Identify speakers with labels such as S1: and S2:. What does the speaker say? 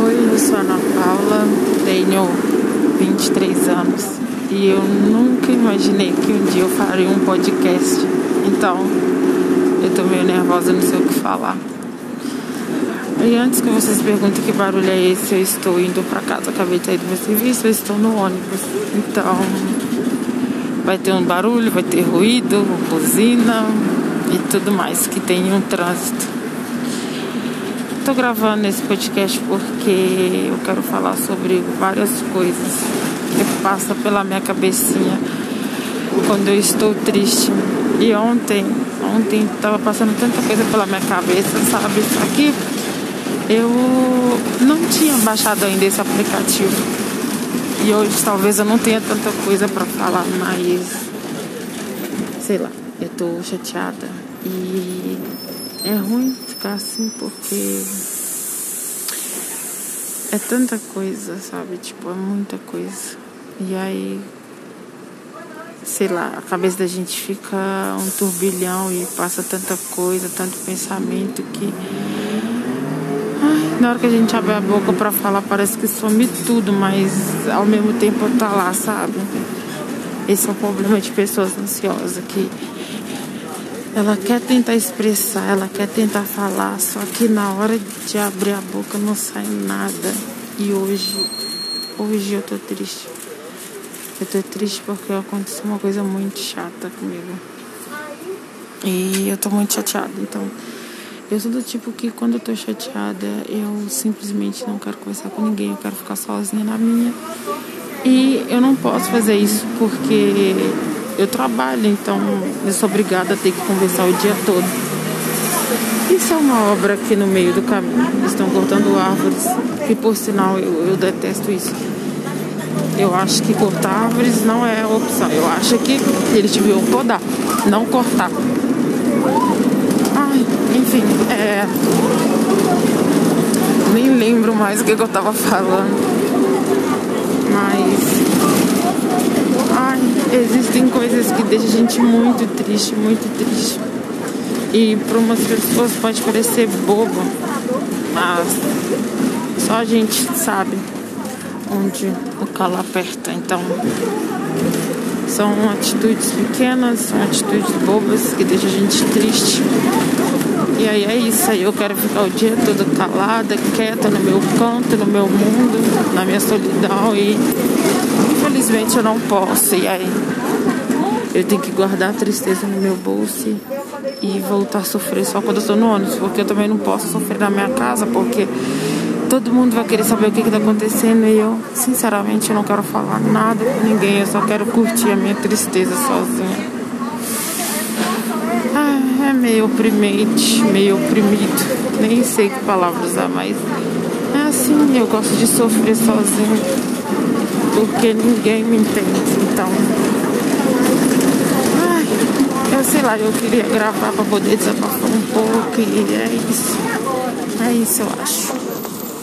S1: Oi, eu sou a Ana Paula, tenho 23 anos e eu nunca imaginei que um dia eu faria um podcast. Então, eu tô meio nervosa, não sei o que falar. E antes que vocês perguntem que barulho é esse, eu estou indo para casa, acabei de sair do meu serviço, eu estou no ônibus. Então, vai ter um barulho, vai ter ruído, buzina e tudo mais que tem um trânsito estou gravando esse podcast porque eu quero falar sobre várias coisas que passam pela minha cabecinha quando eu estou triste. E ontem, ontem estava passando tanta coisa pela minha cabeça, sabe? Que eu não tinha baixado ainda esse aplicativo. E hoje talvez eu não tenha tanta coisa para falar, mas sei lá, eu tô chateada e é ruim ficar assim porque é tanta coisa, sabe? Tipo, é muita coisa. E aí, sei lá, a cabeça da gente fica um turbilhão e passa tanta coisa, tanto pensamento que. Ai, na hora que a gente abre a boca pra falar, parece que some tudo, mas ao mesmo tempo tá lá, sabe? Esse é o problema de pessoas ansiosas que ela quer tentar expressar, ela quer tentar falar, só que na hora de abrir a boca não sai nada. E hoje, hoje eu tô triste. Eu tô triste porque aconteceu uma coisa muito chata comigo. E eu tô muito chateada, então. Eu sou do tipo que quando eu tô chateada, eu simplesmente não quero conversar com ninguém, eu quero ficar sozinha na minha. E eu não posso fazer isso porque eu trabalho, então eu sou obrigada a ter que conversar o dia todo. Isso é uma obra aqui no meio do caminho. Estão cortando árvores, que por sinal eu, eu detesto isso. Eu acho que cortar árvores não é opção. Eu acho que eles deviam podar, não cortar. Ai, enfim, é. Nem lembro mais o que eu tava falando. Mas existem a gente muito triste, muito triste. E para umas pessoas pode parecer bobo, mas só a gente sabe onde o calo aperta. Então, são atitudes pequenas, são atitudes bobas que deixam a gente triste. E aí é isso, aí eu quero ficar o dia todo calada, quieta no meu canto, no meu mundo, na minha solidão e infelizmente eu não posso. E aí eu tenho que guardar a tristeza no meu bolso e voltar a sofrer só quando eu estou no ônibus, porque eu também não posso sofrer na minha casa, porque todo mundo vai querer saber o que está acontecendo e eu, sinceramente, eu não quero falar nada com ninguém, eu só quero curtir a minha tristeza sozinha. Ah, é meio oprimente, meio oprimido, nem sei que palavra usar, mas é assim, eu gosto de sofrer sozinho porque ninguém me entende. Então, sei lá, eu queria gravar para poder desabafar um pouco e é isso. É isso, eu acho.